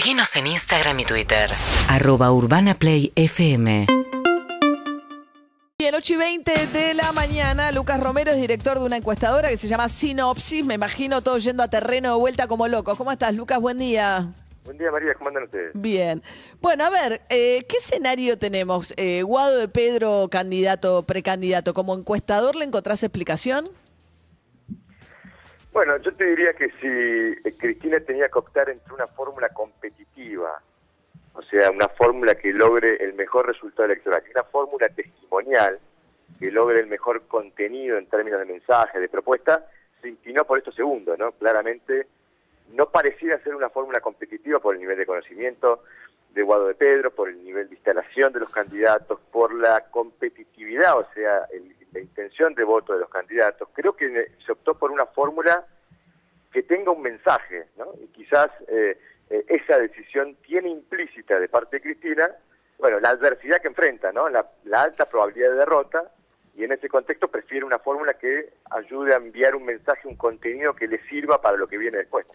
Seguinos en Instagram y Twitter. Arroba Urbana Play FM. Bien, 8 y 20 de la mañana, Lucas Romero es director de una encuestadora que se llama Sinopsis. Me imagino todo yendo a terreno de vuelta como locos. ¿Cómo estás, Lucas? Buen día. Buen día, María. ¿Cómo andan ustedes? Bien. Bueno, a ver, eh, ¿qué escenario tenemos? Eh, Guado de Pedro, candidato, precandidato. ¿Como encuestador le encontrás explicación? Bueno, yo te diría que si eh, Cristina tenía que optar entre una fórmula competitiva, o sea, una fórmula que logre el mejor resultado electoral, una fórmula testimonial que logre el mejor contenido en términos de mensaje, de propuesta, se inclinó por esto segundo, ¿no? Claramente no pareciera ser una fórmula competitiva por el nivel de conocimiento de Guado de Pedro, por el nivel de instalación de los candidatos, por la competitividad, o sea, el, la intención de voto de los candidatos. Creo que se optó por una fórmula que tenga un mensaje, ¿no? Y quizás eh, eh, esa decisión tiene implícita de parte de Cristina, bueno, la adversidad que enfrenta, ¿no? La, la alta probabilidad de derrota, y en ese contexto prefiere una fórmula que ayude a enviar un mensaje, un contenido que le sirva para lo que viene después.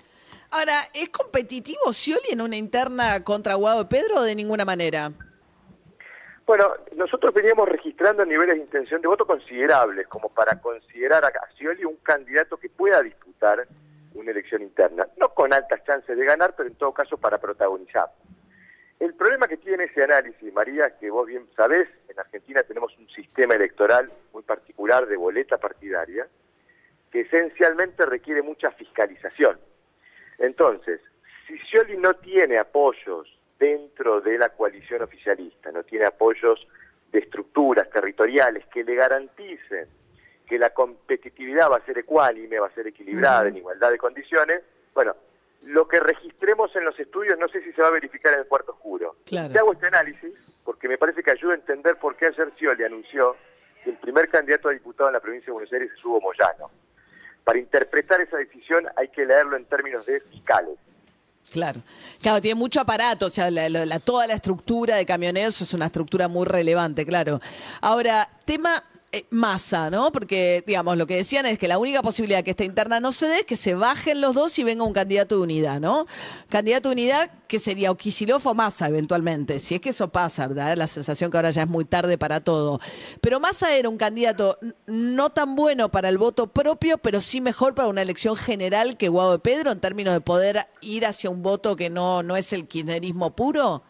Ahora, ¿es competitivo Scioli en una interna contra Guado Pedro o de ninguna manera? Bueno, nosotros veníamos registrando niveles de intención de voto considerables, como para considerar a Scioli un candidato que pueda disputar una elección interna. No con altas chances de ganar, pero en todo caso para protagonizar. El problema que tiene ese análisis, María, es que vos bien sabés, en Argentina tenemos un sistema electoral muy particular de boleta partidaria, que esencialmente requiere mucha fiscalización. Entonces, si Scioli no tiene apoyos dentro de la coalición oficialista, no tiene apoyos de estructuras territoriales que le garanticen que la competitividad va a ser ecuánime, va a ser equilibrada, en igualdad de condiciones, bueno, lo que registremos en los estudios no sé si se va a verificar en el cuarto oscuro. Claro. Te hago este análisis porque me parece que ayuda a entender por qué ayer Scioli anunció que el primer candidato a diputado en la provincia de Buenos Aires es Hugo Moyano. Para interpretar esa decisión hay que leerlo en términos de fiscales. Claro, claro, tiene mucho aparato, o sea, la- la- toda la estructura de camioneros es una estructura muy relevante, claro. Ahora, tema masa, ¿no? Porque, digamos, lo que decían es que la única posibilidad que esta interna no se dé es que se bajen los dos y venga un candidato de unidad, ¿no? Candidato de unidad que sería o Kicillof o Massa, eventualmente, si es que eso pasa, da la sensación que ahora ya es muy tarde para todo. Pero Massa era un candidato no tan bueno para el voto propio, pero sí mejor para una elección general que Guado de Pedro en términos de poder ir hacia un voto que no, no es el kirchnerismo puro.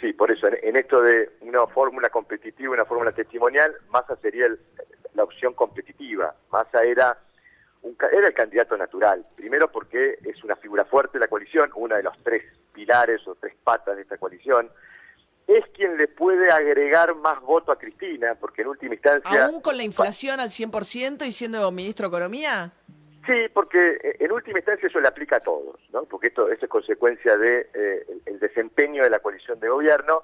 Sí, por eso, en, en esto de una fórmula competitiva, una fórmula testimonial, Massa sería el- la opción competitiva. Massa era, un, era el candidato natural. Primero porque es una figura fuerte de la coalición, una de los tres pilares o tres patas de esta coalición. Es quien le puede agregar más voto a Cristina, porque en última instancia... Aún con la inflación al 100% y siendo ministro de Economía. Sí, porque eh, en última instancia eso le aplica a todos, ¿no? Porque esto, esto es consecuencia de eh, el- desempeño de la coalición de gobierno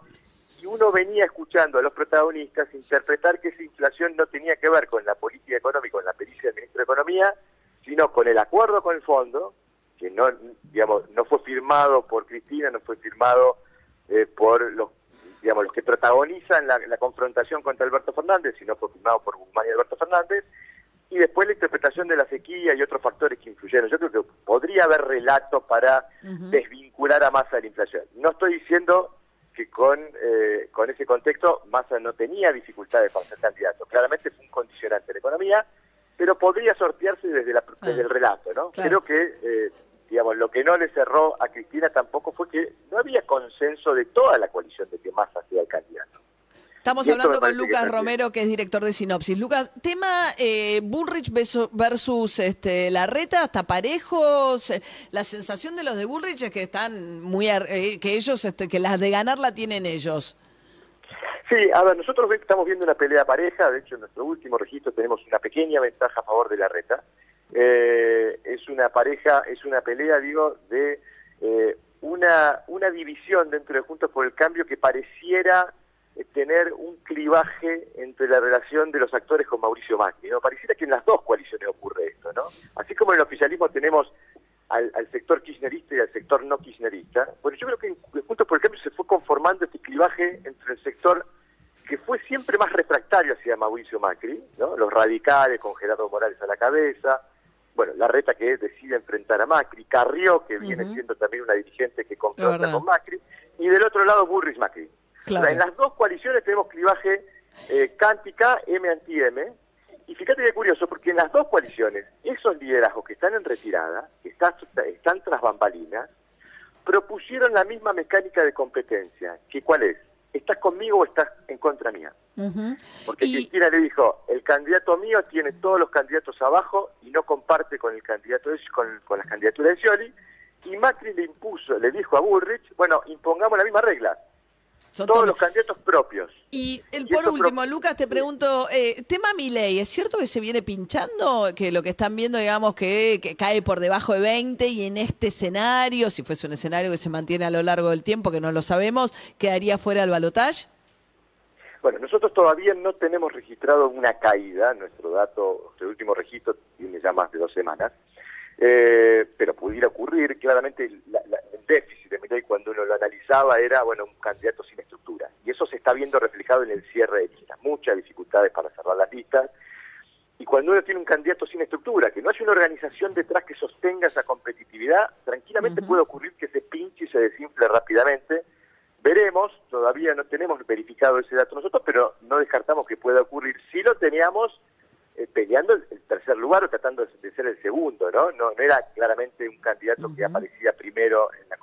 y uno venía escuchando a los protagonistas interpretar que esa inflación no tenía que ver con la política económica, con la pericia del ministro de Economía, sino con el acuerdo con el fondo, que no, digamos, no fue firmado por Cristina, no fue firmado eh, por los, digamos, los que protagonizan la, la confrontación contra Alberto Fernández, sino fue firmado por Guzmán y Alberto Fernández, y después la interpretación de la sequía y otros factores que influyeron. Yo creo que podría haber relatos para desvincular a Massa de la inflación. No estoy diciendo que con, eh, con ese contexto Massa no tenía dificultades para ser candidato. Claramente fue un condicionante de la economía, pero podría sortearse desde, la, desde el relato. ¿no? Claro. Creo que, eh, digamos, lo que no le cerró a Cristina tampoco fue que no había consenso de toda la coalición de que Massa sea el candidato. Estamos Y hablando con que Lucas Romero, que es director de Sinopsis. Lucas, tema eh, Bullrich versus este, Larreta, ¿está parejos? Eh, La sensación de los de Bullrich es que están muy, eh, que ellos, este, que las de ganar la tienen ellos. Sí, a ver, nosotros estamos viendo una pelea pareja, de hecho en nuestro último registro tenemos una pequeña ventaja a favor de la reta. Eh, es una pareja, es una pelea, digo, de eh, una, una división dentro de Juntos por el Cambio que pareciera tener un clivaje entre la relación de los actores con Mauricio Macri, ¿no? Pareciera que en las dos coaliciones ocurre esto, ¿no? Así como en el oficialismo tenemos al, al sector kirchnerista y al sector no kirchnerista, bueno, yo creo que en Juntos por el Cambio se fue conformando este clivaje entre el sector que fue siempre más refractario hacia Mauricio Macri, ¿no? los radicales con Gerardo Morales a la cabeza, bueno, Larreta que decide enfrentar a Macri, Carrió que viene siendo también una dirigente que confronta con Macri, y del otro lado Burris Macri. Claro. En las dos coaliciones tenemos clivaje eh, Cántica, M anti-M, y fíjate qué curioso, porque en las dos coaliciones, esos liderazgos que están en retirada, que está- están tras bambalinas, propusieron la misma mecánica de competencia, que cuál es, ¿estás conmigo o estás en contra mía? Porque Y- Cristina le dijo, el candidato mío tiene todos los candidatos abajo y no comparte con el candidato de, con, con las candidaturas de Scioli, y Macri le impuso, le dijo a Bullrich, bueno, impongamos la misma regla, Son todos todos- los candidatos propios. Y el, Y por último, pro- Lucas, te pregunto, eh, tema Milei, ¿es cierto que se viene pinchando? Que lo que están viendo, digamos, que, que cae por debajo de 20 y en este escenario, si fuese un escenario que se mantiene a lo largo del tiempo, que no lo sabemos, quedaría fuera el balotaje? Bueno, nosotros todavía no tenemos registrado una caída, nuestro dato, nuestro último registro tiene ya más de dos semanas, eh, pero pudiera ocurrir, claramente la- la- el déficit de Milei cuando uno lo analizaba era, bueno, un candidato sin eso se está viendo reflejado en el cierre de listas, muchas dificultades para cerrar las listas, y cuando uno tiene un candidato sin estructura, que no hay una organización detrás que sostenga esa competitividad, tranquilamente puede ocurrir que se pinche y se desinfle rápidamente. Veremos, todavía no tenemos verificado ese dato nosotros, pero no descartamos que pueda ocurrir. Si lo teníamos eh, peleando el, el tercer lugar o tratando de, de ser el segundo, ¿no? ¿no? No era claramente un candidato que aparecía primero en la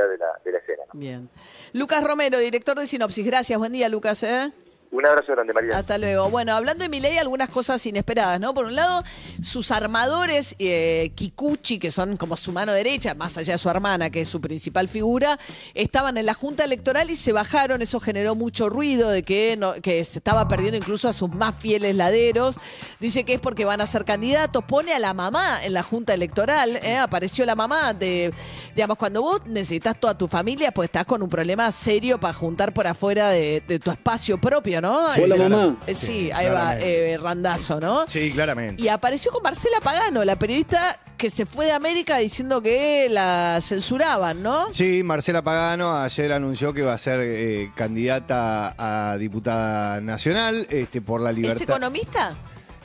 de la, de la escena. ¿no? Bien. Lucas Romero, director de Sinopsis. Gracias, buen día, Lucas. ¿eh? Un abrazo grande, María. Hasta luego. Bueno, hablando de Milei, algunas cosas inesperadas, ¿no? Por un lado, sus armadores, eh, Kikuchi, que son como su mano derecha, más allá de su hermana, que es su principal figura, estaban en la Junta Electoral y se bajaron. Eso generó mucho ruido de que, no- que se estaba perdiendo incluso a sus más fieles laderos. Dice que es porque van a ser candidatos. Pone a la mamá en la Junta Electoral. ¿eh? Apareció la mamá de, digamos, cuando vos necesitas toda tu familia, pues estás con un problema serio para juntar por afuera de, de tu espacio propio, ¿no? Hola, Eh, mamá. eh, sí, Sí, ahí va, claramente. eh, Randazo, ¿no? Sí, claramente. Y apareció con Marcela Pagano, la periodista que se fue de América diciendo que la censuraban, ¿no? Sí, Marcela Pagano ayer anunció que va a ser eh, candidata a diputada nacional este, por la ¿Es libertad. economista?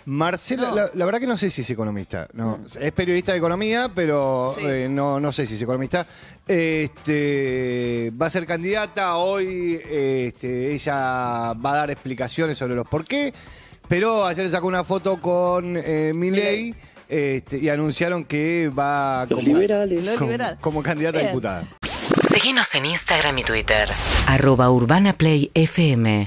Marcela, No. la, la verdad que no sé si es economista. No, es periodista de economía, pero Sí. eh, no, no sé si es economista. Este, va a ser candidata hoy. Este, ella va a dar explicaciones sobre los por qué. Pero ayer sacó una foto con eh, Milei este, y anunciaron que va como, liberales. Como- liberales. como candidata a diputada. Seguinos en Instagram y Twitter. arroba urbanaplayfm